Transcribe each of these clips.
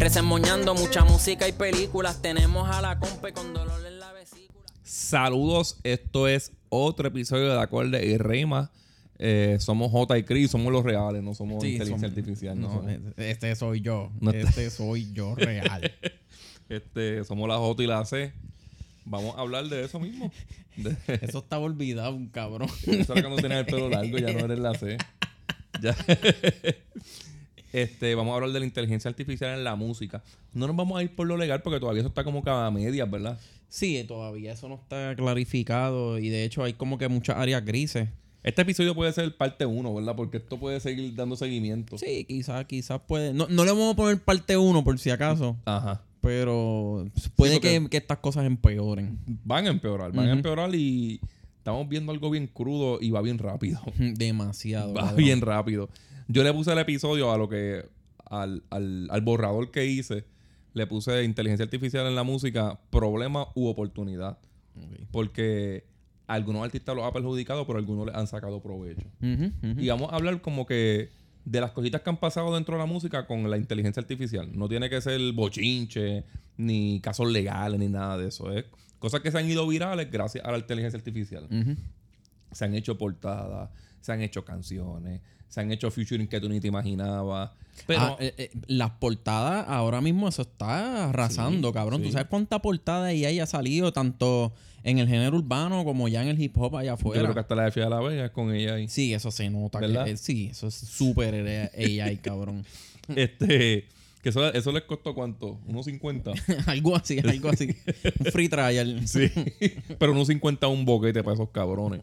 Resemoñando mucha música y películas. Tenemos a la compa con dolor en la vesícula. Saludos, esto es otro episodio de Acorde y Rima. Eh, somos J y Chris, somos los reales, no somos Sí, inteligencia somos- artificial. No, No, somos, este soy yo. No está- este soy yo real. este, somos la J y la C. Vamos a hablar de eso mismo. De, Eso estaba olvidado, un cabrón. eso era cuando tenías el pelo largo, ya no eres la C. Ya. Este, vamos a hablar de la inteligencia artificial en la música. No nos vamos a ir por lo legal porque todavía eso está como cada medias, ¿verdad? Sí, todavía eso no está clarificado y de hecho hay como que muchas áreas grises. Este episodio puede ser parte 1, ¿verdad? Porque esto puede seguir dando seguimiento. Sí, quizás, quizás puede. No, no le vamos a poner parte 1 por si acaso, Ajá. pero puede que, que estas cosas empeoren. Van a empeorar, van a empeorar y estamos viendo algo bien crudo y va bien rápido. Demasiado. Va cabrón. bien rápido. Yo le puse el episodio a lo que. Al, al, al borrador que hice. Le puse inteligencia artificial en la música, problema u oportunidad. Porque algunos artistas los ha perjudicado, pero algunos le han sacado provecho. Y vamos a hablar como que de las cositas que han pasado dentro de la música con la inteligencia artificial. No tiene que ser bochinche, ni casos legales, ni nada de eso. Es cosas que se han ido virales gracias a la inteligencia artificial. Se han hecho portadas, se han hecho canciones, se han hecho featuring que tú ni te imaginabas. Pero Ah, eh, eh, las portadas, ahora mismo eso está arrasando, Sí, cabrón. sí. ¿Tú sabes cuánta portada ahí haya salido tanto en el género urbano como ya en el hip hop allá yo afuera? creo que hasta la de Fia de la Vega es con ella ahí. Sí, eso se nota. que- ¿Verdad? eh, sí, eso es súper AI, cabrón. Este, que eso, eso les costó cuánto? ¿Unos 50? algo así, algo así. Un free trial. Sí. Pero unos 50 un boquete para esos cabrones.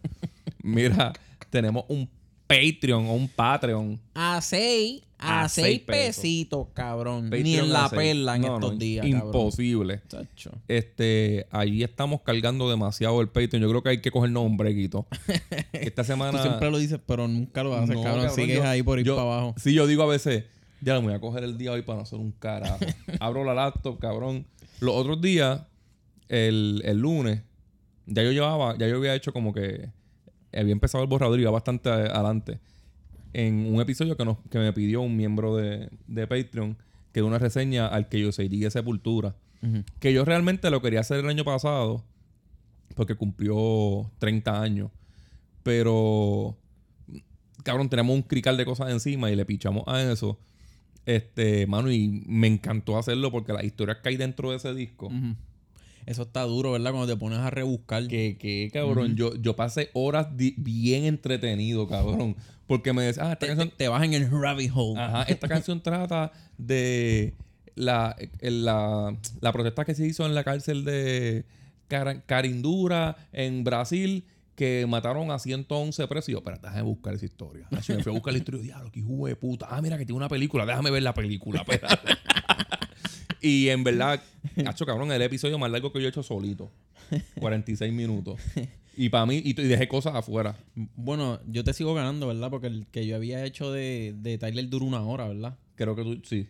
Mira, tenemos un Patreon o un Patreon. A seis, a, A seis pesitos, cabrón. Ni en la perla en No, estos no, días. Imposible. Este, allí estamos cargando demasiado el Patreon. Yo creo que hay que cogernos un brequito. Esta semana. Tú siempre lo dices, pero nunca lo haces, No, cabrón. cabrón, Sigues yo- ahí por ir yo- para abajo. Sí, yo digo a veces, ya me voy a coger el día hoy para no hacer un carajo. Abro la laptop, cabrón. Los otros días, el, el lunes, ya yo llevaba, ya yo había hecho como que había empezado el borrador y iba bastante adelante. En un episodio que, nos, que me pidió un miembro de, de Patreon, que una reseña al que yo seguiría Sepultura. Ujú. Que yo realmente lo quería hacer el año pasado, porque cumplió 30 años. Pero, cabrón, tenemos un crical de cosas encima y le pichamos a eso. Este, mano, y me encantó hacerlo porque las historias que hay dentro de ese disco. Eso está duro, ¿verdad? Cuando te pones a rebuscar. Que, que cabrón, yo, yo pasé horas bien entretenido, cabrón. Porque me decía, ah, esta te, canción te- te vas en el rabbit hole. Ajá, esta canción trata de la, la, la protesta que se hizo en la cárcel de Cara- Carindura en Brasil que mataron a 111 presos. Y yo, espera, déjame buscar esa historia. Así me fui a buscar la historia. Diablo, qué hijo de puta. Ah, mira que tiene una película. Déjame ver la película. espérate. y en verdad, cacho, cabrón, el episodio más largo que yo he hecho solito. 46 minutos. Y para mí, y, y dejé cosas afuera. Bueno, yo te sigo ganando, ¿verdad? Porque el que yo había hecho de, de Tyler duró una hora, ¿verdad? Creo que tú, sí.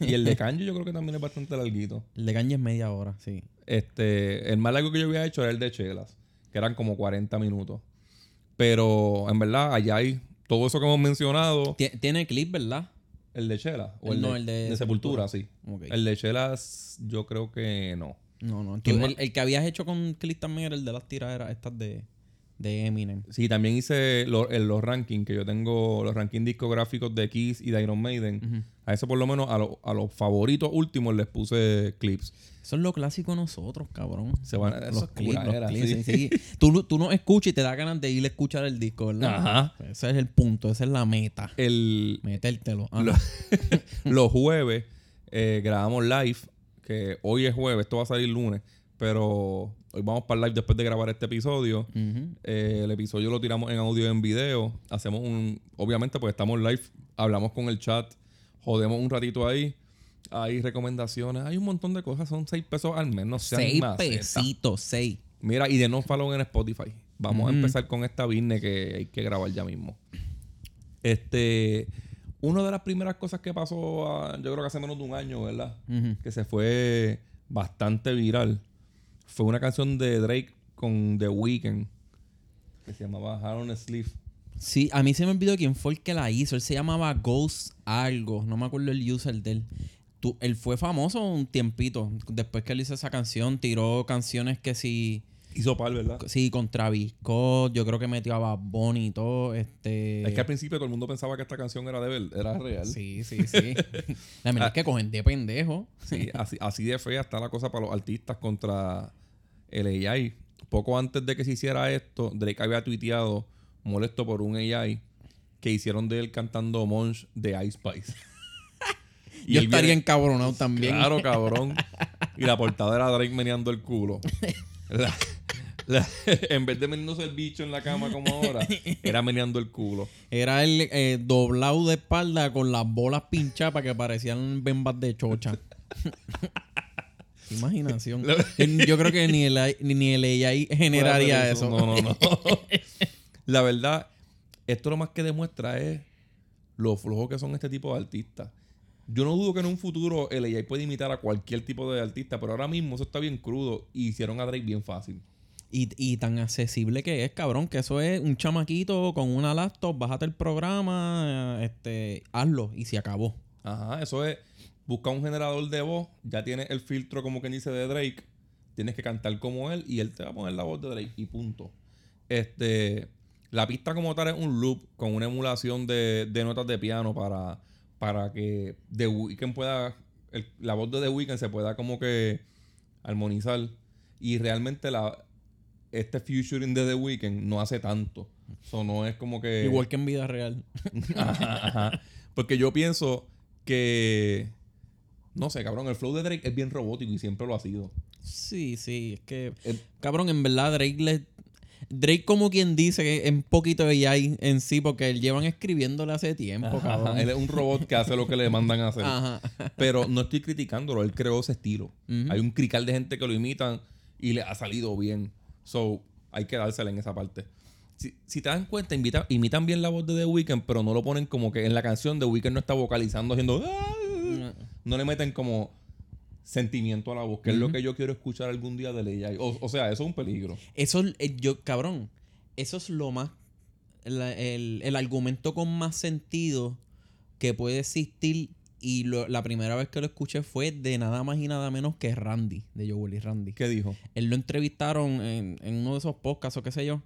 Y el de Kanji yo creo que también es bastante larguito. El de Kanye es media hora, sí. Este, el más largo que yo había hecho era el de Chelas, que eran como 40 minutos. Pero en verdad, allá hay todo eso que hemos mencionado. Tie- Tiene clip, ¿verdad? El de Chelas. O el No, de, el de de Sepultura, sí. El de Chelas, yo creo que no. No, no. ¿Quién Tú- más? el, el que habías hecho con clip también era el de las tiraderas estas de, de Eminem. Sí, también hice lo- los rankings, que yo tengo los rankings discográficos de Kiss y de Iron Maiden. A eso por lo menos, a, lo- a los favoritos últimos les puse clips. Eso es lo clásico nosotros, cabrón. Se van a- los es clips, los clips, sí. sí, sí. Tú, tú no escuchas y te da ganas de ir a escuchar el disco, ¿verdad? Ajá. Ese es el punto, esa es la meta. El, Metértelo. Lo- los jueves eh, grabamos live, que hoy es jueves, esto va a salir lunes, pero hoy vamos para el live después de grabar este episodio. Eh, el episodio lo tiramos en audio y en video. Hacemos un, obviamente, pues estamos live, hablamos con el chat, jodemos un ratito ahí. Hay recomendaciones. Hay un montón de cosas. Son 6 pesos al mes. No sean Seis pesitos, seis. Mira, y denos follow en Spotify. Vamos a empezar con esta business que hay que grabar ya mismo. Este, una de las primeras cosas que pasó, ah, yo creo que hace menos de un año, ¿verdad? Que se fue bastante viral. Fue una canción de Drake con The Weeknd que se llamaba Hard on Sleeve. Sí, a mí se me olvidó quién fue el que la hizo. Él se llamaba Ghost algo. No me acuerdo el user de él. Tú- él fue famoso un tiempito. Después que él hizo esa canción, tiró canciones que sí... Hizo par, ¿verdad? Sí, con Travis Scott. Yo creo que metió a Bad Bunny y todo. Este... Es que al principio todo el mundo pensaba que esta canción era de ver- era real. Sí, sí, sí. La verdad es que cogen de pendejo. Sí, así, así de fea está la cosa para los artistas contra el AI. Poco antes de que se hiciera esto, Drake había tuiteado molesto por un AI que hicieron de él cantando Monch de Ice Spice. Yo él estaría viene- encabronado también. Claro, cabrón. Y la portada era Drake meneando el culo. La- la- en vez de meneándose el bicho en la cama como ahora, era meneando el culo. Era el eh, doblado de espalda con las bolas pinchadas para que parecían bembas de chocha. Imaginación. Yo creo que ni el, AI ni el AI generaría eso. No, no, no. La verdad, esto lo más que demuestra es lo flojo que son este tipo de artistas. Yo no dudo que en un futuro el AI puede imitar a cualquier tipo de artista, pero ahora mismo eso está bien crudo y hicieron a Drake bien fácil. Y, y tan accesible que es, cabrón, que eso es un chamaquito con una laptop, bájate el programa, eh, este, hazlo y se acabó. Ajá, eso es busca un generador de voz, ya tienes el filtro como quien dice de Drake, tienes que cantar como él y él te va a poner la voz de Drake y punto. Este, la pista como tal es un loop con una emulación de, de notas de piano para, para que The Weeknd pueda, el- la voz de The Weeknd se pueda como que armonizar y realmente la este featuring de The Weeknd no hace tanto. Eso no es como que Igual que en vida real. Ajá, ajá. Porque yo pienso que. No sé, cabrón, el flow de Drake es bien robótico y siempre lo ha sido. Sí, sí, es que, El- cabrón, en verdad Drake le... Drake como quien dice que es un poquito de AI en sí, porque él llevan escribiéndole hace tiempo, cabrón. Él es un robot que hace lo que le mandan a hacer. Ajá. Pero no estoy criticándolo, él creó ese estilo. Hay un crical de gente que lo imitan y le ha salido bien. So, hay que dársela en esa parte. Si, si te dan cuenta, invita- imitan bien la voz de The Weeknd, pero no lo ponen como que en la canción The Weeknd no está vocalizando haciendo. "Ah". No le meten como sentimiento a la voz, que es lo que yo quiero escuchar algún día de Ley O, o sea, eso es un peligro. Eso, eh, yo, cabrón, eso es lo más, la- el, el argumento con más sentido que puede existir. Y lo- la primera vez que lo escuché fue de nada más y nada menos que Randy, de Joel y Randy. ¿Qué dijo? Él lo entrevistaron en, en uno de esos podcasts o qué sé yo.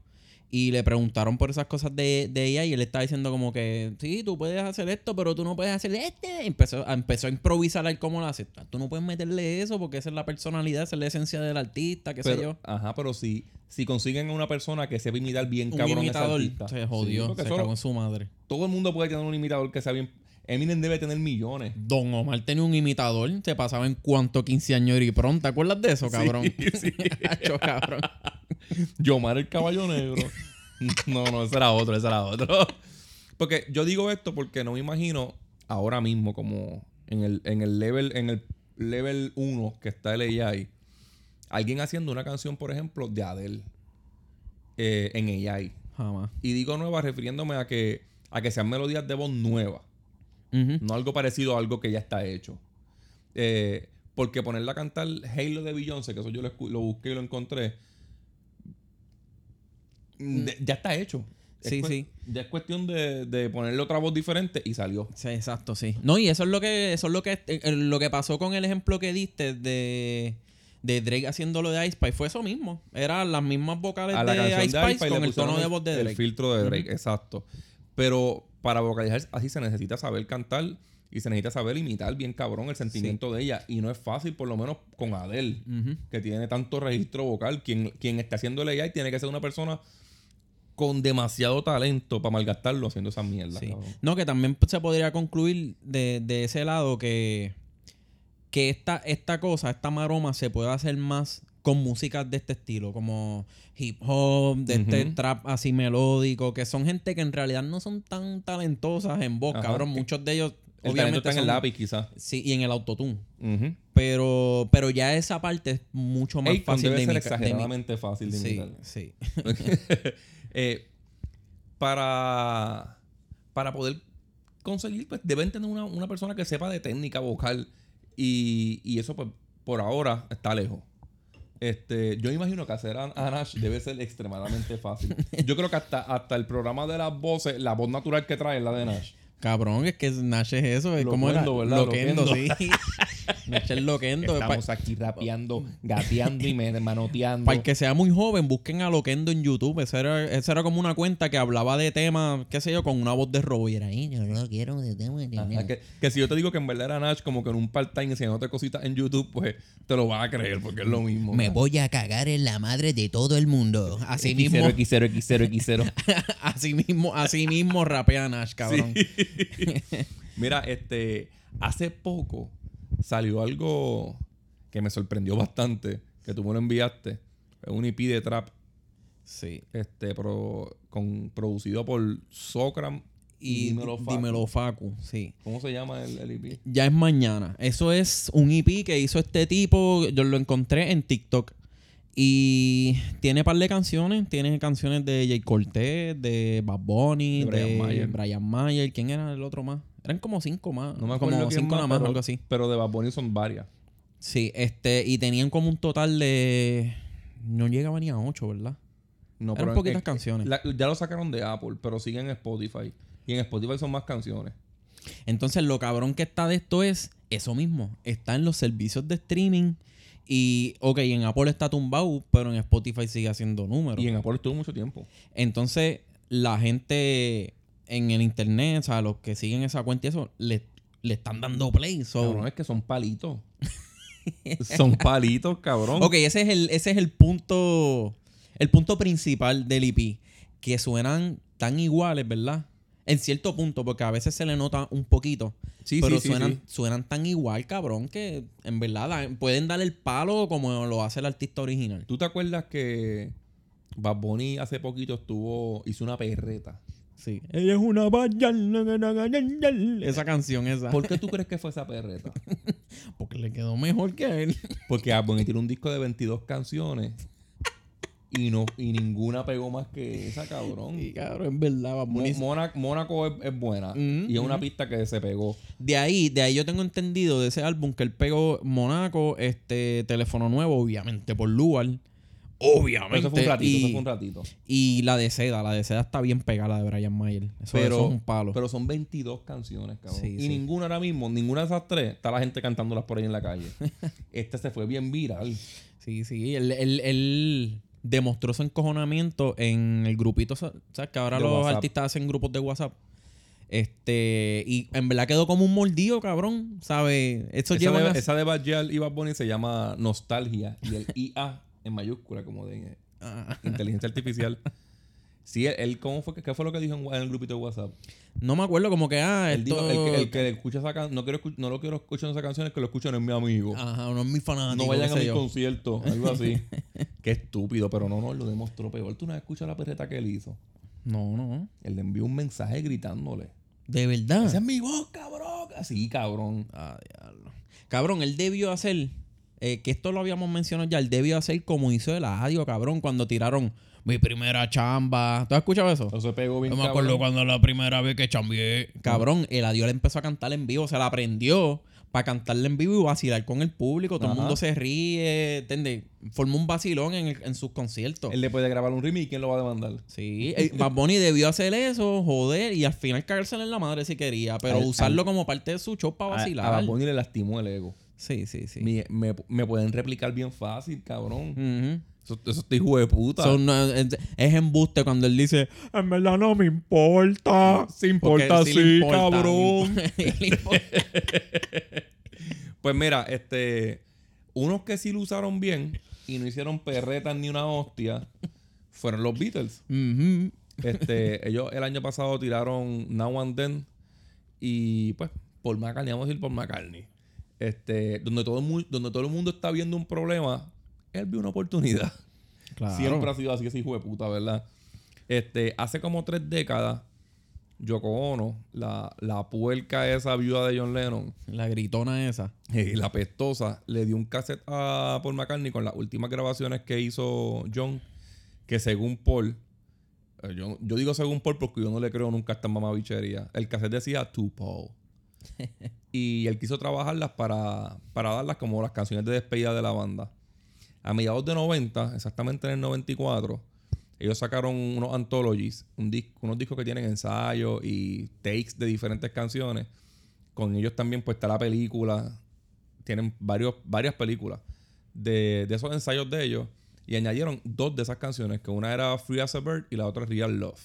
Y le preguntaron por esas cosas de, de ella y él estaba diciendo como que, sí, tú puedes hacer esto, pero tú no puedes hacer este. Y empezó, a- empezó a improvisar él cómo lo hace. Tú no puedes meterle eso porque esa es la personalidad, esa es la esencia del artista, qué sé yo. Ajá, pero si, si consiguen a una persona que sepa imitar bien Un cabrón a ese imitador artista. se Sí, jodió, porque se solo- cagó en su madre. todo el mundo puede tener un imitador que sea bien. Eminem debe tener millones. Don Omar tenía un imitador, se pasaba en cuanto quinceañero y pronto. ¿Te acuerdas de eso, cabrón? Sí, sí. Cabrón. Yomar el caballo negro. no, no, ese era otro, ese era otro. Porque yo digo esto porque no me imagino ahora mismo como en el, en el level, en el level 1 que está el AI, alguien haciendo una canción, por ejemplo, de Adele eh, en AI. Jamás. Y digo nueva refiriéndome a que, a que sean melodías de voz nuevas. Ujú. No algo parecido a algo que ya está hecho. Eh, porque ponerla a cantar Halo de Beyoncé, que eso yo lo, lo busqué y lo encontré, de- ya está hecho. Es Sí, sí. Ya es cuestión de, de ponerle otra voz diferente y salió. Sí, exacto, sí. No, y eso es lo que, eso es lo que, eh, eh, lo que pasó con el ejemplo que diste de, de Drake haciéndolo de Ice Spice. Fue eso mismo. Eran las mismas vocales A la de canción Ice de Spice Ice con el tono de el- voz de El Drake. filtro de Drake, exacto. Pero para vocalizar así se necesita saber cantar y se necesita saber imitar bien cabrón el sentimiento de ella. Y no es fácil, por lo menos con Adele. Que tiene tanto registro vocal. Quien, quien esté haciendo el AI tiene que ser una persona con demasiado talento para malgastarlo haciendo esas mierdas. Sí. No, que también se podría concluir de, de ese lado que, que esta, esta cosa, esta maroma se puede hacer más con músicas de este estilo, como hip hop, de este trap así melódico, que son gente que en realidad no son tan talentosas en voz, Ajá. cabrón. Muchos de ellos El obviamente está en el lápiz, quizás. Sí, y en el autotune. Pero, pero ya esa parte es mucho más Akon fácil debe de ser imitar- de exageradamente fácil de Sí, imitar. sí. Eh, para, para poder conseguir, pues deben tener una, una persona que sepa de técnica vocal. Y, y eso, pues, por ahora está lejos. Este, yo imagino que hacer a, a Nash debe ser extremadamente fácil. Yo creo que hasta, hasta el programa de las voces, la voz natural que trae es la de Nash. Cabrón, es que Nash es eso. Es como. Loquendo, ¿verdad? Loquendo, Loquendo. sí. Nash es loquendo. Estamos aquí rapeando, gateando y me- manoteando. Para el que sea muy joven, busquen a Loquendo en YouTube. Esa era, esa era como una cuenta que hablaba de temas, qué sé yo, con una voz de robo. Y era ahí, yo no quiero de Ajá, nada". que, que si yo te digo que en verdad era Nash como que en un part-time enseñándote cositas en YouTube, pues te lo vas a creer porque es lo mismo. Me voy a cagar en la madre de todo el mundo. Así mismo, X0, X0, X0. así mismo, así mismo rapea Nash, cabrón. Mira, este, hace poco salió algo que me sorprendió bastante, que tú me lo enviaste. Es un EP de trap, Sí. este, pro- con, producido por Socram Y Dímelo dímelo, Facu. Sí. ¿Cómo se llama el, el E EP? Ya es mañana. Eso es un EP que hizo este tipo. Yo lo encontré en TikTok. Y tiene par de canciones. Tiene canciones de Jay Cortez, de Bad Bunny, De Brian de Mayer. Brian Mayer. ¿Quién era el otro más? Eran como cinco más. No me acuerdo Como cinco nada más, pero, algo así. Pero de Bad Bunny son varias. Sí, este, y tenían como un total de. No llegaba ni a ocho, ¿verdad? No, Eran pero poquitas canciones. la- ya lo sacaron de Apple, pero siguen en Spotify. Y en Spotify son más canciones. Entonces, lo cabrón que está de esto es eso mismo. Está en los servicios de streaming. Y, ok, en Apple está tumbado, pero en Spotify sigue haciendo números. Y en Apple estuvo mucho tiempo. Entonces, la gente en el internet, o sea, los que siguen esa cuenta y eso, le, le están dando play. So, Cabrón, es que son palitos. son palitos, cabrón. ok, ese es el, ese es el punto. El punto principal del EP. Que suenan tan iguales, ¿verdad? En cierto punto, porque a veces se le nota un poquito. Sí, pero sí, sí, suenan, sí. suenan tan igual, cabrón, que en verdad da- pueden dar el palo como lo hace el artista original. ¿Tú te acuerdas que Bad Bunny hace poquito estuvo, hizo una perreta? Sí. Ella es una Esa canción esa. ¿Por qué tú crees que fue esa perreta? Porque le quedó mejor que él. Porque Bad Bunny tiene un disco de 22 canciones y no y ninguna pegó más que esa, cabrón. Y cabrón, en verdad, Mo- Bunny- Mónaco, Mónaco es, es buena Ujú, y es una ujú. pista que se pegó. De ahí, de ahí yo tengo entendido de ese álbum que él pegó Monaco, este teléfono nuevo, obviamente, por Lugar. Pero Obviamente. eso fue un ratito, y, eso fue un ratito. y la de seda, la de seda está bien pegada, la de Brian Mayer. Eso, Pero, eso es un palo. pero son 22 canciones, cabrón. Sí, y sí. ninguna ahora mismo, ninguna de esas tres, está la gente cantándolas por ahí en la calle. este se fue bien viral. Sí, sí. Él, él- él demostró su encojonamiento en el grupito. sa- ¿Sabes? Que ahora De los WhatsApp. artistas hacen grupos de WhatsApp. Este. Y en verdad quedó como un mordido, cabrón. ¿Sabes? Eso Esa lleva. de, esa de Bad Gyal y Bad Bunny se llama Nostalgia y el IA en mayúscula, como de Ah, inteligencia artificial. Sí, él, él- ¿cómo fue qué fue lo que dijo en, en el grupito de WhatsApp? no me acuerdo, como que, ah, Él esto... dijo, el, que- el que escucha esa canción, no, quiero no lo quiero escuchar esa canción, es que lo escuchan es mi amigo. Ajá, no es mi fanático. no vayan a mi yo. concierto, algo así. Qué estúpido, pero no, no, lo demostró peor. ¿Tú no has escuchado la perreta que él hizo? No, no. Él le envió un mensaje gritándole. De verdad. Esa es mi voz, cabrón. Así, cabrón. Ah, diablo. Cabrón, él debió hacer, eh, que esto lo habíamos mencionado ya, él debió hacer como hizo el audio, cabrón, cuando tiraron mi primera chamba. ¿Tú has escuchado eso? Eso se pegó bien, Yo me acuerdo cuando la primera vez que chambié. Cabrón, el adiós le empezó a cantar en vivo, se la aprendió para cantarle en vivo y vacilar con el público. Todo Ajá. el mundo se ríe, ¿entiendes? Formó un vacilón en, el- en sus conciertos. Él le puede grabar un remix y quién lo va a demandar. Sí, eh, Bad Bunny debió hacer eso, joder, y al final cagársela en la madre si quería, pero Al- usarlo al- como parte de su show para A, a vacilar. Bad Bunny le lastimó el ego. Sí, sí, sí. Me, me- me pueden replicar bien fácil, cabrón. Eso, eso está hijo de puta. Es, es embuste cuando él dice, en verdad no me importa. Se importa sí le sí, importa, cabrón. Pues mira, este. Unos que sí lo usaron bien y no hicieron perretas ni una hostia fueron los Beatles. Este, ellos el año pasado tiraron Now and Then y pues por McCartney, vamos a decir por McCartney. Este, donde todo, el donde todo el mundo está viendo un problema, él vio una oportunidad. Claro. Siempre ha sido así ese hijo de puta, ¿verdad? Este, hace como tres décadas Yoko Ono, la, la puerca esa viuda de John Lennon, La gritona esa. la pestosa, le dio un cassette a Paul McCartney con las últimas grabaciones que hizo John, que según Paul, eh, yo, yo digo según Paul porque yo no le creo nunca a esta mamabichería, el cassette decía To Paul. y él quiso trabajarlas para, para darlas como las canciones de despedida de la banda. A mediados de 90, exactamente en el 94, ellos sacaron unos anthologies, un dis- unos discos que tienen ensayos y takes de diferentes canciones. Con ellos también pues está la película. Tienen varios, varias películas de, de esos ensayos de ellos. Y añadieron dos de esas canciones, que una era Free as a Bird y la otra Real Love.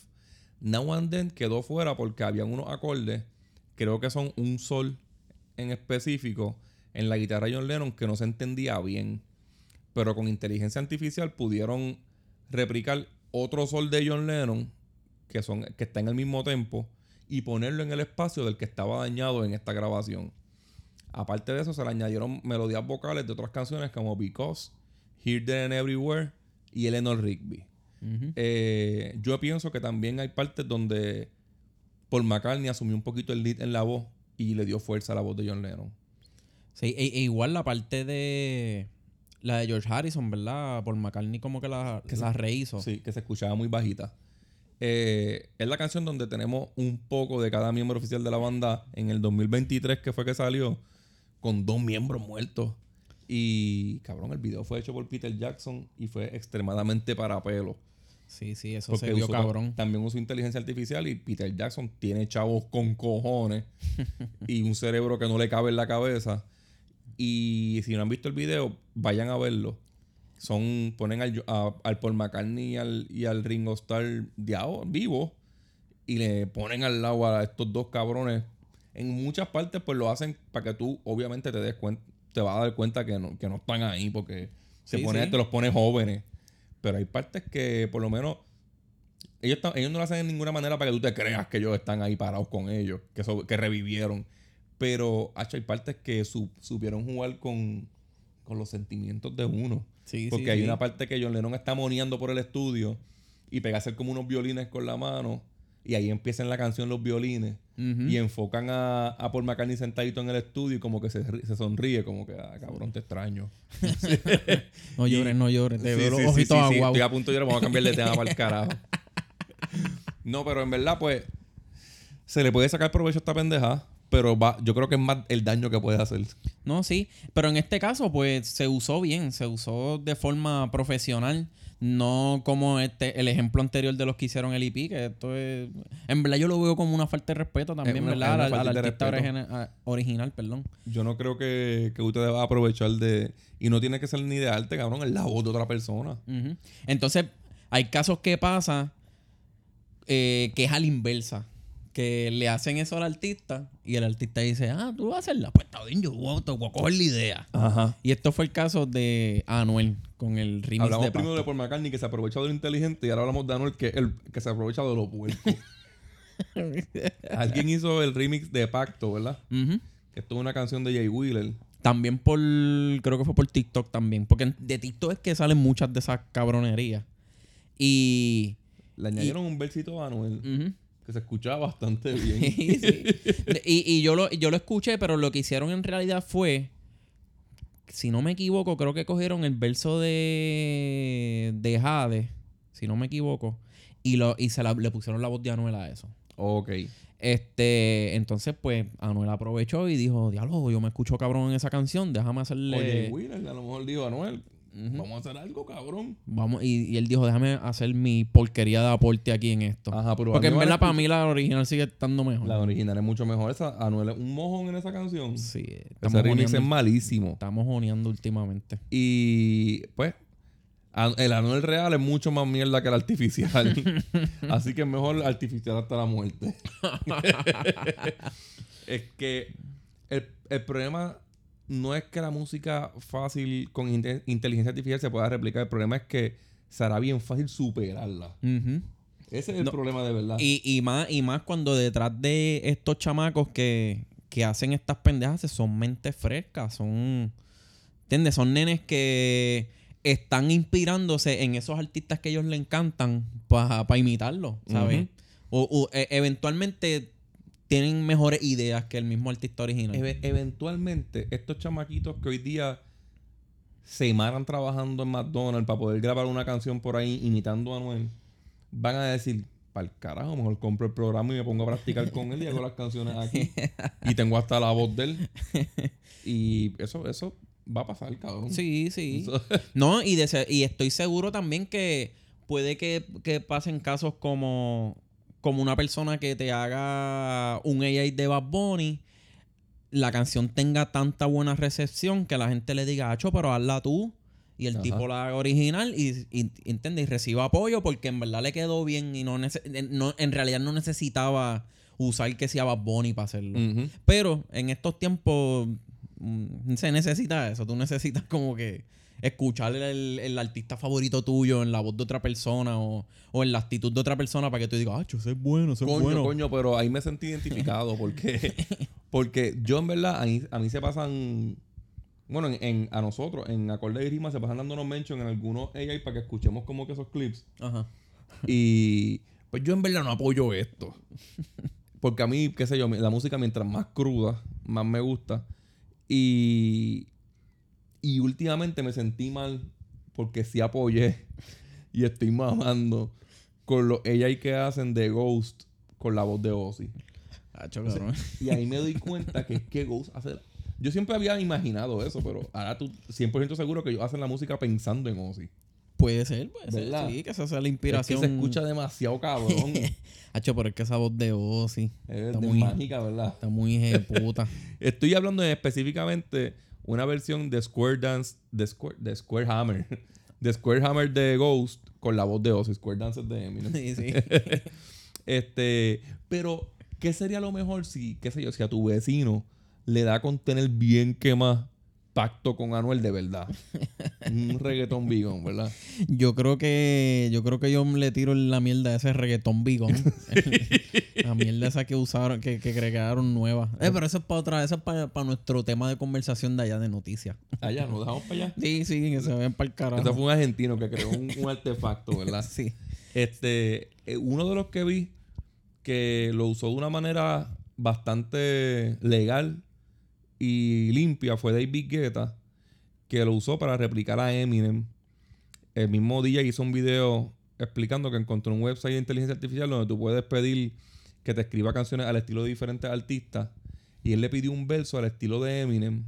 Now and Then quedó fuera porque había unos acordes, creo que son un sol en específico, en la guitarra de John Lennon que no se entendía bien. Pero con inteligencia artificial pudieron replicar otro sol de John Lennon que, son, que está en el mismo tempo y ponerlo en el espacio del que estaba dañado en esta grabación. Aparte de eso, se le añadieron melodías vocales de otras canciones como Because, Here, There and Everywhere y Eleanor Rigby. Eh, yo pienso que también hay partes donde Paul McCartney asumió un poquito el lead en la voz y le dio fuerza a la voz de John Lennon. Sí, e, e igual la parte de la de George Harrison, ¿verdad? Por McCartney como que la, Que la se- rehizo. Sí, que se escuchaba muy bajita. Eh, es la canción donde tenemos un poco de cada miembro oficial de la banda en el 2023 que fue que salió con dos miembros muertos. Y cabrón, el video fue hecho por Peter Jackson y fue extremadamente para pelo. Sí, sí, eso Porque se usó- cabrón. También usó inteligencia artificial y Peter Jackson tiene chavos con cojones y un cerebro que no le cabe en la cabeza. Y si no han visto el video, vayan a verlo. Son, ponen al, a- al Paul McCartney y al, y al Ringo Starr vivo y le ponen al lado a estos dos cabrones. En muchas partes, pues lo hacen para que tú, obviamente, te des cuenta, te vas a dar cuenta que no, que no están ahí porque se pone, sí. te los pone jóvenes. Pero hay partes que, por lo menos, ellos, ellos no lo hacen de ninguna manera para que tú te creas que ellos están ahí parados con ellos, que, so- que revivieron. Pero, hay partes que su- supieron jugar con, con los sentimientos de uno. Sí, Porque sí, hay sí. una parte que John Lennon está moneando por el estudio y pega a hacer como unos violines con la mano. Y ahí empiezan la canción los violines. Y enfocan a, a Paul McCartney sentadito en el estudio y como que se, se sonríe, como que, ah, cabrón, te extraño. No llores, no llores. Te Sí, veo los sí, ojitos aguados. Estoy a punto de llorar, vamos a cambiar de tema para el carajo. No, pero en verdad, pues, se le puede sacar provecho a esta pendeja, pero va, yo creo que es más el daño que puede hacer. No, sí. Pero en este caso, pues, se usó bien. Se usó de forma profesional. No como este, el ejemplo anterior de los que hicieron el IP, que esto es... En verdad yo lo veo como una falta de respeto también, una- ¿verdad? Al, al artista respeto. origina- a- original, perdón. Yo no creo que, que usted va a aprovechar de... Y no tiene que ser ni de arte, cabrón, es la voz de otra persona. Entonces, hay casos que pasa eh, que es a la inversa. Que le hacen eso al artista y el artista dice, ah, tú vas a hacerla. Pues está bien, yo voy a, te voy a coger la idea. Ajá. Y esto fue el caso de Anuel con el remix Hablamos de primero de. Paul McCartney que se aprovecha de lo inteligente y ahora hablamos de Anuel que, el, que se aprovecha de lo puerco. Alguien hizo el remix de Pacto, ¿verdad? Ujú. Que esto es una canción de Jay Wheeler. También por, creo que fue por TikTok también. Porque de TikTok es que salen muchas de esas cabronerías. Y... Le añadieron un versito a Anuel ujú. Que se escuchaba bastante bien. Sí, sí. De- Y, y yo, lo, yo lo escuché, pero lo que hicieron en realidad fue, si no me equivoco, creo que cogieron el verso de, de Jade, si no me equivoco, y, lo, y se la- le pusieron la voz de Anuel a eso. ok. Este, entonces, pues, Anuel aprovechó y dijo, diablo, yo me escucho cabrón en esa canción, déjame hacerle... O Jay Wheeler a lo mejor dijo Anuel, Vamos a hacer algo, cabrón. Vamos, y, y él dijo, déjame hacer mi porquería de aporte aquí en esto. Ajá, pero Porque en verdad escucha- para mí la original sigue estando mejor. La original es mucho mejor. Esa, Anuel es un mojón en esa canción. Sí, Ese estamos remix es malísimo. Estamos joneando últimamente. Y pues, el Anuel real es mucho más mierda que el artificial. Así que es mejor artificial hasta la muerte. es que el, el problema no es que la música fácil con inte- inteligencia artificial se pueda replicar. El problema es que será bien fácil superarla. Ese es el No, problema de verdad. y, y más, y más cuando detrás de estos chamacos que, que hacen estas pendejas son mentes frescas, son. ¿Entiendes? Son nenes que están inspirándose en esos artistas que ellos le encantan para imitarlo, ¿sabes? O, e- eventualmente tienen mejores ideas que el mismo artista original. Eve- eventualmente, estos chamaquitos que hoy día se maran trabajando en McDonald's para poder grabar una canción por ahí imitando a Anuel, van a decir, para el carajo, mejor compro el programa y me pongo a practicar con él y hago las canciones aquí. y tengo hasta la voz de él. Y eso, eso va a pasar, cabrón. Sí, sí. Eso- No, y, de y estoy seguro también que puede que, que pasen casos como, como una persona que te haga un AI de Bad Bunny, la canción tenga tanta buena recepción que la gente le diga, Acho, pero hazla tú. Y el Ajá. tipo la haga original y, y, entiende, y reciba apoyo porque en verdad le quedó bien y no, nece- no en realidad no necesitaba usar que sea Bad Bunny para hacerlo. Pero en estos tiempos mm, se necesita eso. Tú necesitas como que escuchar el, el artista favorito tuyo en la voz de otra persona o, o en la actitud de otra persona para que tú digas, ah, ese es bueno, ese es bueno. coño, pero ahí me sentí identificado porque, porque yo en verdad, a mí, a mí se pasan, bueno, en, en- a nosotros, en Acorde y Rima, se pasan dándonos mention en algunos AI para que escuchemos como que esos clips. Ajá. Y pues yo en verdad no apoyo esto. Porque a mí, qué sé yo, la música mientras más cruda, más me gusta. Y, y últimamente me sentí mal porque sí apoyé y estoy mamando con los AI que hacen de Ghost con la voz de Ozzy. Cabrón. Y ahí me doy cuenta que es que Ghost hace... Yo siempre había imaginado eso, pero ahora tú 100% seguro que ellos hacen la música pensando en Ozzy. Puede ser, puede ser. ¿Verdad? Sí, que esa sea la Es que inspiración. se escucha demasiado cabrón. Hacho, pero es que esa voz de Ozzy Es está de muy, mágica, ¿verdad? está muy puta. Estoy hablando específicamente una versión de Square Dance, de Square, de Square Hammer, de Square Hammer de Ghost con la voz de Ozzy. Square Dance es de Eminem. sí, sí. Este, pero, ¿qué sería lo mejor si, qué sé yo, si a tu vecino le da con tener bien que más pacto con Anuel de verdad? Un reggaetón bigón, ¿verdad? Yo creo que yo creo que yo le tiro la mierda a ese reggaetón bigón. la mierda esa que usaron, que, que crearon nueva. Eh, pero eso es para otra, eso es para, para nuestro tema de conversación de allá de noticias. Allá, nos dejamos para allá. Sí, sí, que se ven para el carajo. Ese fue un argentino que creó un, un artefacto, ¿verdad? Sí. Este, eh, uno de los que vi que lo usó de una manera bastante legal y limpia fue David Guetta, que lo usó para replicar a Eminem. El mismo día hizo un video explicando que encontró un website de inteligencia artificial donde tú puedes pedir que te escriba canciones al estilo de diferentes artistas. Y él le pidió un verso al estilo de Eminem.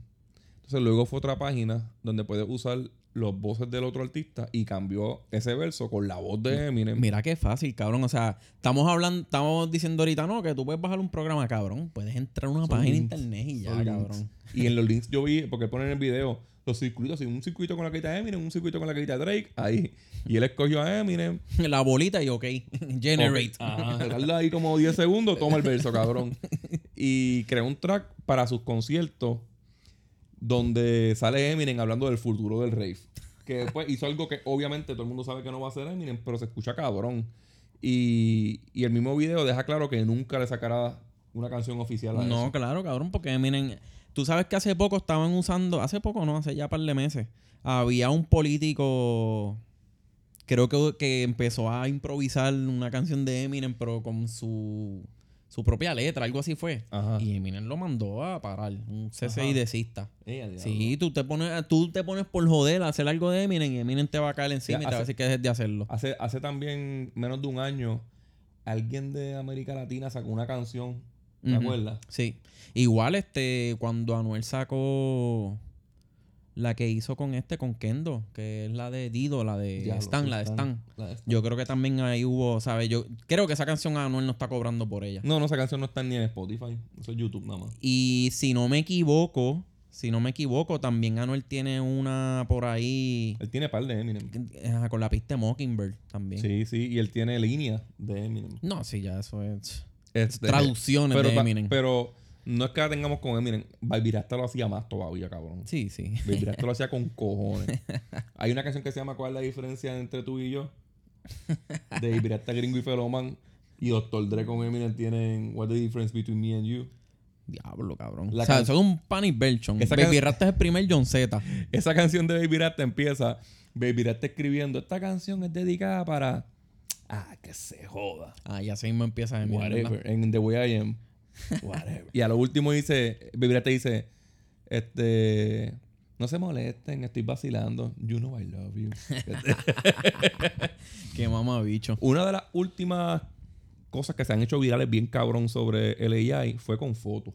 Entonces luego fue otra página donde puedes usar los voces del otro artista y cambió ese verso con la voz de Eminem. Mira qué fácil, cabrón. O sea, estamos hablando, estamos diciendo ahorita, no, que tú puedes bajar un programa, cabrón. Puedes entrar a una Son página de internet y ya, links. cabrón. Y en los links yo vi, porque ponen en el video, los circuitos, un circuito con la carita de Eminem, un circuito con la carita de Drake, ahí. Y él escogió a Eminem. La bolita y ok. Generate. Ok, Ajá, dejarla ahí como 10 segundos, toma el verso, cabrón. Y creó un track para sus conciertos donde sale Eminem hablando del futuro del rave. Que después hizo algo que obviamente todo el mundo sabe que no va a ser Eminem, pero se escucha cabrón. Y, y el mismo video deja claro que nunca le sacará una canción oficial a No, eso. claro, cabrón, porque miren, tú sabes que hace poco estaban usando, hace poco no, hace ya un par de meses, había un político, creo que, que empezó a improvisar una canción de Eminem, pero con su, su propia letra, algo así fue. Ajá. Y Eminem lo mandó a parar, un CCI Ajá. desista. Eh, a diablo. Sí, tú te pones, tú te pones por joder a hacer algo de Eminem y Eminem te va a caer encima Ya, y te va a decir que dejes de hacerlo. Hace, hace también menos de un año, alguien de América Latina sacó una canción, ¿te acuerdas? Sí. Igual, este, cuando Anuel sacó la que hizo con este, con Kendo, que es la de Dido, la de Stan, sí, la de Stan. La de Stan. Yo creo que también ahí hubo, ¿sabes? Yo creo que esa canción Anuel no está cobrando por ella. No, no, esa canción no está ni en Spotify. Eso es YouTube nada más. Y si no me equivoco, si no me equivoco, también Anuel tiene una por ahí Él tiene par de Eminem. con la pista de Mockingbird también. Sí, sí. Y él tiene línea de Eminem. No, sí, ya eso es Este, traducciones pero, de Eminem. Pero no es que la tengamos con Eminem. Baby Rasta lo hacía más todavía, cabrón. Sí, sí. Baby Rasta lo hacía con cojones. Hay una canción que se llama ¿Cuál es la diferencia entre tú y yo? De Baby Rasta Gringo y Feloman. Y Dr. Dre con Eminem tienen What's the difference between me and you? Diablo, cabrón. La o sea, es un Panic Belchon. Baby Rasta es el primer John Z. Esa canción de Baby Rasta empieza. Baby Rasta escribiendo. Esta canción es dedicada para Ah, que se joda. Ah, y así mismo empieza mierda. Whatever. En The Way I Am. Whatever. y a lo último dice, Biblia te dice, este, no se molesten, estoy vacilando. You know I love you. Qué mamabicho. Una de las últimas cosas que se han hecho virales bien cabrón sobre el AI fue con fotos.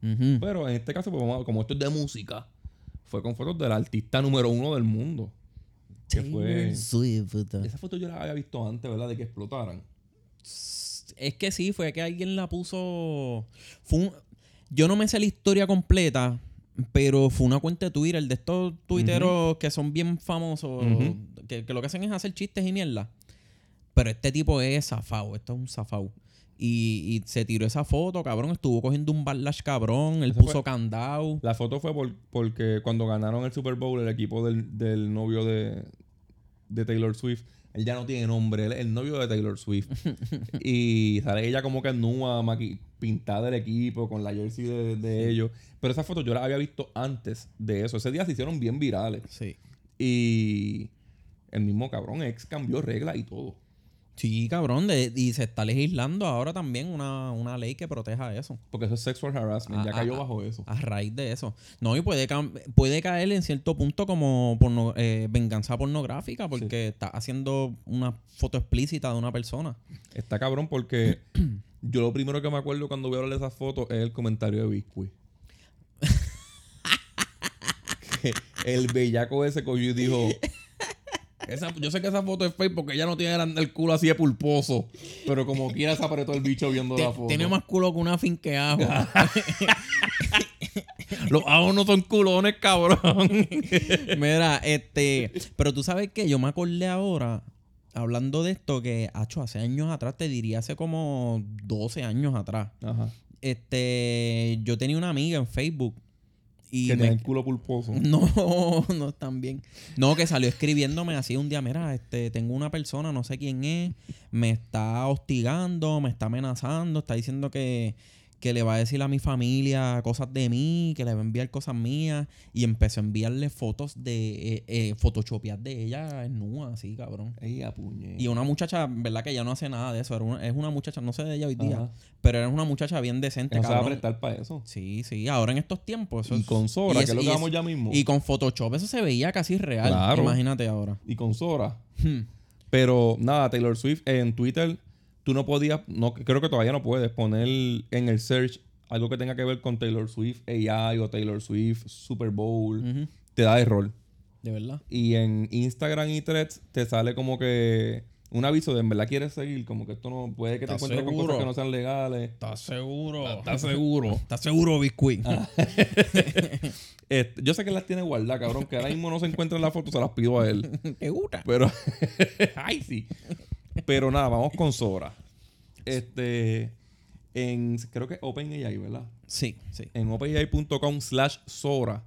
Pero en este caso, pues, vamos como esto es de música, fue con fotos del artista número uno del mundo. Que fue... Swift. Esa foto yo la había visto antes, ¿verdad? De que explotaran. Es que sí, fue que alguien la puso. Fue un- Yo no me sé la historia completa, pero fue una cuenta de Twitter de estos tuiteros que son bien famosos, que, que lo que hacen es hacer chistes y mierda. Pero este tipo es zafado, esto es un zafado. Y, y se tiró esa foto, cabrón. Estuvo cogiendo un backlash cabrón. Él Eso puso fue- candado. La foto fue por- porque cuando ganaron el Super Bowl, el equipo del, del novio de, de Taylor Swift, él ya no tiene nombre, él es el novio de Taylor Swift. y sale ella como que nua, maqui- pintada del equipo, con la jersey de, de ellos. Pero esa foto yo la había visto antes de eso. Ese día se hicieron bien virales. Sí. Y el mismo cabrón ex cambió reglas y todo. Sí, cabrón. de- y se está legislando ahora también una, una ley que proteja eso. Porque eso es sexual harassment, ya cayó bajo eso. A raíz de eso. No, y puede, caer en cierto punto como porno- eh, venganza pornográfica porque está haciendo una foto explícita de una persona. Está cabrón porque yo lo primero que me acuerdo cuando voy a hablar de esas fotos es el comentario de Biscuit. El bellaco ese cogió y dijo... "Esa- yo sé que esa foto es fake porque ella no tiene el, culo así de pulposo. Pero como quiera se apretó el bicho viendo Te- la foto. tiene más culo que una finqueajo. Los ajos no son culones, cabrón. Mira, este. Pero tú sabes que yo me acordé ahora, hablando de esto, que hecho hace años atrás, te diría hace como 12 años atrás. Ajá. Este. Yo tenía una amiga en Facebook. Y que me- el culo pulposo. No, no están bien. No, que salió escribiéndome así un día, mira, este, tengo una persona, no sé quién es, me está hostigando, me está amenazando, está diciendo que, que le va a decir a mi familia cosas de mí, que le va a enviar cosas mías, y empezó a enviarle fotos de, eh, eh, photoshopeadas de ella en nua, así, cabrón. Ey, a puñe. Y una muchacha, ¿verdad? Que ya no hace nada de eso, era una- es una muchacha, no sé de ella hoy día, Ajá. pero era una muchacha bien decente, no se va a cabrón. prestar para eso. Sí, sí, ahora en estos tiempos. Eso Y es- con Sora, y que es lo que vamos ya mismo. Y con Photoshop eso se veía casi real. Claro. Imagínate ahora. y con Sora. Hmm. Pero nada, Taylor Swift en Twitter, tú no podías, no, creo que todavía no puedes poner en el search algo que tenga que ver con Taylor Swift AI o Taylor Swift Super Bowl. Te da error. De verdad. Y en Instagram y Threads te sale como que un aviso de en verdad quieres seguir, como que esto no puede que te ¿Estás encuentres con cosas que no sean legales. ¿Estás seguro? ¿Estás seguro? ¿Estás seguro, Biscuit? Este, yo sé que las tiene guardadas, cabrón, que ahora mismo no se encuentra en la foto, se las pido a él. ¿Te gusta? Pero. Ay, sí. Pero nada, vamos con Sora. Este. En. Creo que OpenAI, ¿verdad? Sí, sí. En openai.com slash Sora.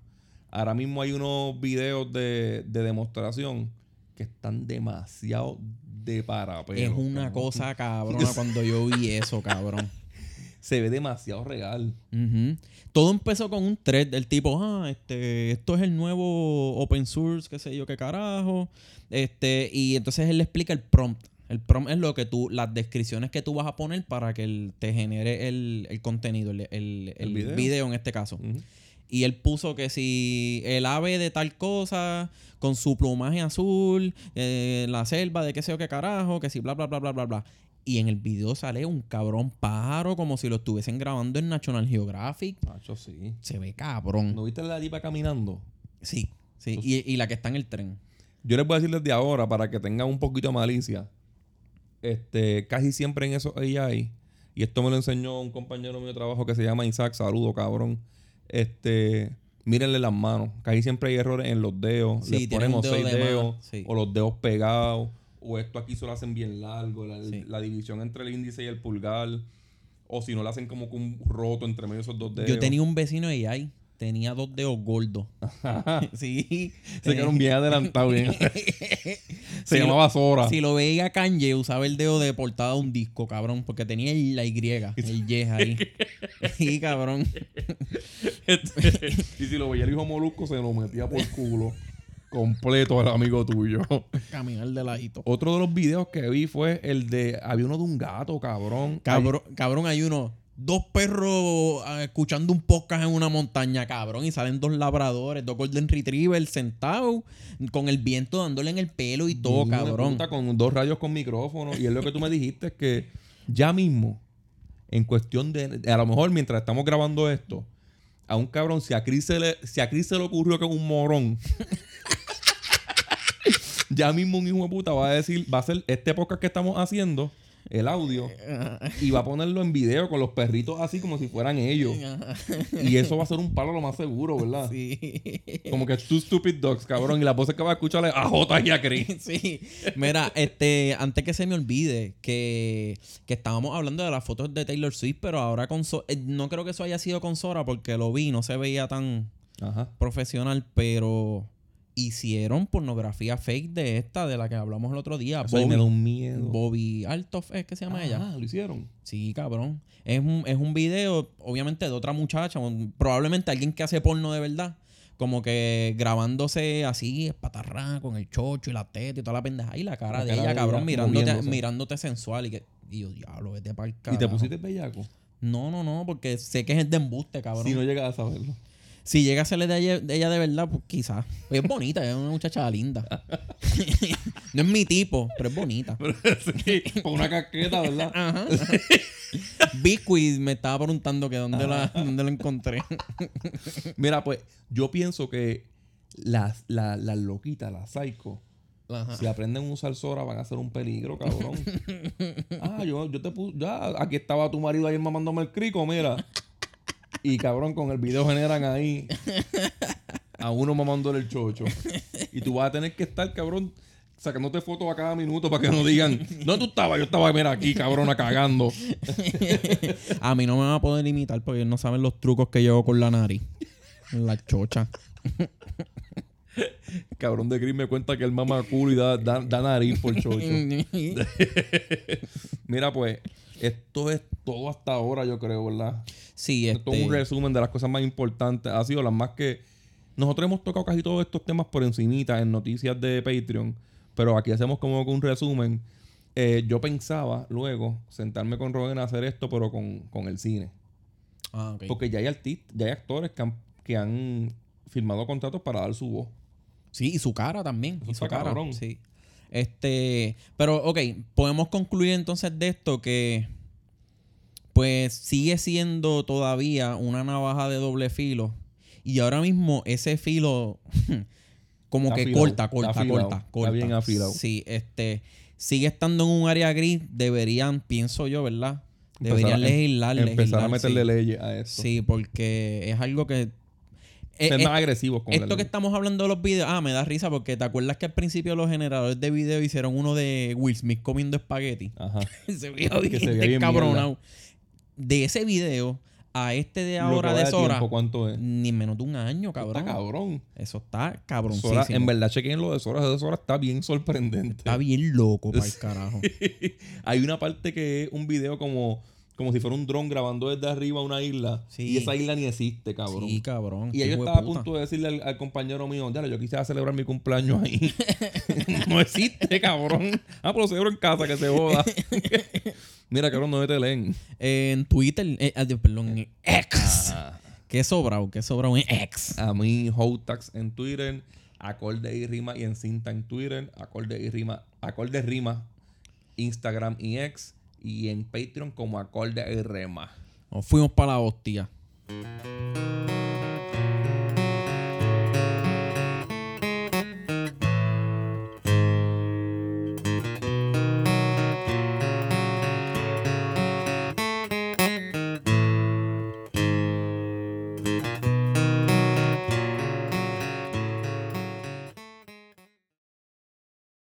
Ahora mismo hay unos videos de, de demostración que están demasiado de parapelo. es una cabrón. cosa cabrona cuando yo vi eso, cabrón. Se ve demasiado real. Todo empezó con un thread del tipo, ah, este, esto es el nuevo open source, qué sé yo, qué carajo. Este, y entonces él le explica el prompt. El prompt es lo que tú, las descripciones que tú vas a poner para que él te genere el, el contenido, el, el- el video. video. en este caso. Y él puso que si el ave de tal cosa, con su plumaje azul, eh, la selva de qué sé yo qué carajo, que si bla, bla, bla, bla, bla, bla. Y en el video sale un cabrón pájaro como si lo estuviesen grabando en National Geographic. Macho, sí. Se ve cabrón. ¿No viste la tipa caminando? Sí, sí. Y, y la que está en el tren. Yo les voy a decir desde ahora para que tengan un poquito de malicia. Este, casi siempre en esos AI, y esto me lo enseñó un compañero mío de trabajo que se llama Isaac, saludo cabrón. Este, mírenle las manos. Casi siempre hay errores en los dedos. Sí, un ponemos dedo seis de dedos, sí. o los dedos pegados, o esto aquí se lo hacen bien largo, la, Sí. la división entre el índice y el pulgar. O si no lo hacen como con un roto entre medio de esos dos dedos. Yo tenía un vecino AI. Tenía dos dedos gordos. sí. Se quedaron bien adelantados. bien. se Si llamaba Sora. Si lo veía Kanye, usaba el dedo de portada de un disco, cabrón, porque tenía el- la Y, el Y ahí. Sí, cabrón. Este, y si lo veía el hijo molusco, se lo metía por culo. completo al amigo tuyo. Caminar de ladito. Otro de los videos que vi fue el de. Había uno de un gato, cabrón. Cabrón, cabrón, hay uno. Dos perros ah, escuchando un podcast en una montaña, cabrón. Y salen dos labradores, dos Golden Retriever sentados con el viento dándole en el pelo y todo, cabrón. puta, con dos radios con micrófono. Y es lo que tú me dijiste, es que ya mismo, en cuestión de. A lo mejor mientras estamos grabando esto, a un cabrón, si a Chris se le, si a Chris se le ocurrió que es un morón. ya mismo un hijo de puta va a decir, va a hacer este podcast que estamos haciendo, el audio, y va a ponerlo en video con los perritos así como si fueran ellos. Y eso va a ser un palo lo más seguro, ¿verdad? Sí. Como que two stupid dogs, cabrón. Y la voz que va a escucharle a J y a Chris. Sí. Mira, este, antes que se me olvide que, que estábamos hablando de las fotos de Taylor Swift, pero ahora con So- eh, no creo que eso haya sido con Sora porque lo vi, no se veía tan Ajá. profesional, pero hicieron pornografía fake de esta de la que hablamos el otro día. Eso ahí me da Bobby, un miedo. Bobby Altoff es que se llama ella. Ah, lo hicieron. Sí, cabrón. Es un, es un video, obviamente, de otra muchacha, probablemente alguien que hace porno de verdad. Como que grabándose así, espatarrá, con el chocho y la teta y toda la pendeja. Y la cara La de cara ella, de cabrón, mirándote, mirándote sensual. Y, que, y yo, diablo, vete para el ¿Y te carajo. pusiste bellaco? No, no, no, porque sé que es de embuste, cabrón. Si no llegas a saberlo. Si llega a serle de ella, de ella de verdad, pues quizás. Es bonita, es una muchacha linda. no es mi tipo, pero es bonita. Sí, con una casqueta, ¿verdad? Ajá. Biscuit me estaba preguntando que dónde, la, dónde la encontré. Mira, pues yo pienso que las, la- las loquitas, las psycho, Ajá. si aprenden a usar Sora van a ser un peligro, cabrón. ah, yo, yo te puse. Ya, aquí estaba tu marido ayer mamándome el crico, mira. Y cabrón, con el video generan ahí a uno mamándole el chocho. Y tú vas a tener que estar, cabrón, sacándote fotos a cada minuto para que no digan, no tú estabas, yo estaba, mira, aquí, cabrona, cagando. A mí no me van a poder imitar porque ellos no saben los trucos que hago con la nariz. La chocha. Cabrón de Chris me cuenta que él mama culo y da, da, da nariz por chocho. Mira, pues, esto es todo hasta ahora, yo creo, ¿verdad? sí, Esto es este. un resumen de las cosas más importantes. Ha sido las más que... Nosotros hemos tocado casi todos estos temas por encimita en noticias de Patreon. Pero aquí hacemos como un resumen. Eh, yo pensaba luego sentarme con Robin a hacer esto, pero con, con el cine. Ah. Porque ya hay artistas, ya hay actores que han, que han firmado contratos para dar su voz. Sí, y su cara también. Eso y su cara. cabrón. Sí. Este. Pero, ok, podemos concluir entonces de esto que. Pues sigue siendo todavía una navaja de doble filo. Y ahora mismo ese filo. como Está que afilado, corta, corta, afilado, corta, está corta. bien afilado. Sí, este. Sigue estando en un área gris. Deberían, pienso yo, ¿verdad? Deberían Empezar legislar, Empezar legislar, a meterle sí. leyes a esto. Sí, porque es algo que. Eh, Ser es- más agresivos con esto que estamos hablando de los videos, ah, me da risa porque te acuerdas que al principio los generadores de video hicieron uno de Will Smith comiendo espagueti. Ajá. se veía Que bien se veía bien descabronado. De ese video a este de ahora de Sora, tiempo, ¿Cuánto es? ni menos de un año, cabrón. Está cabrón. Eso está Sora, cabroncísimo. en verdad, chequen lo de Sora. Eso de Sora está bien sorprendente. Está bien loco para el carajo. Hay una parte que es un video como, como si fuera un dron grabando desde arriba una isla. Sí. Y esa isla ni existe, cabrón. Sí, cabrón. y yo estaba a punto de decirle al, al compañero mío, ya, yo quisiera celebrar mi cumpleaños ahí. no existe, cabrón. Ah, pero lo celebro en casa, que se joda. Mira, cabrón, no te leen. En Twitter, eh, ah, perdón, en X. Qué sobrado, qué sobrado en X. A mí, Hotax en Twitter, Acorde y Rima y en Cinta en Twitter, Acorde y Rima, Acorde Rima, Instagram y X, y en Patreon como Acorde y Rema. Nos fuimos para la hostia.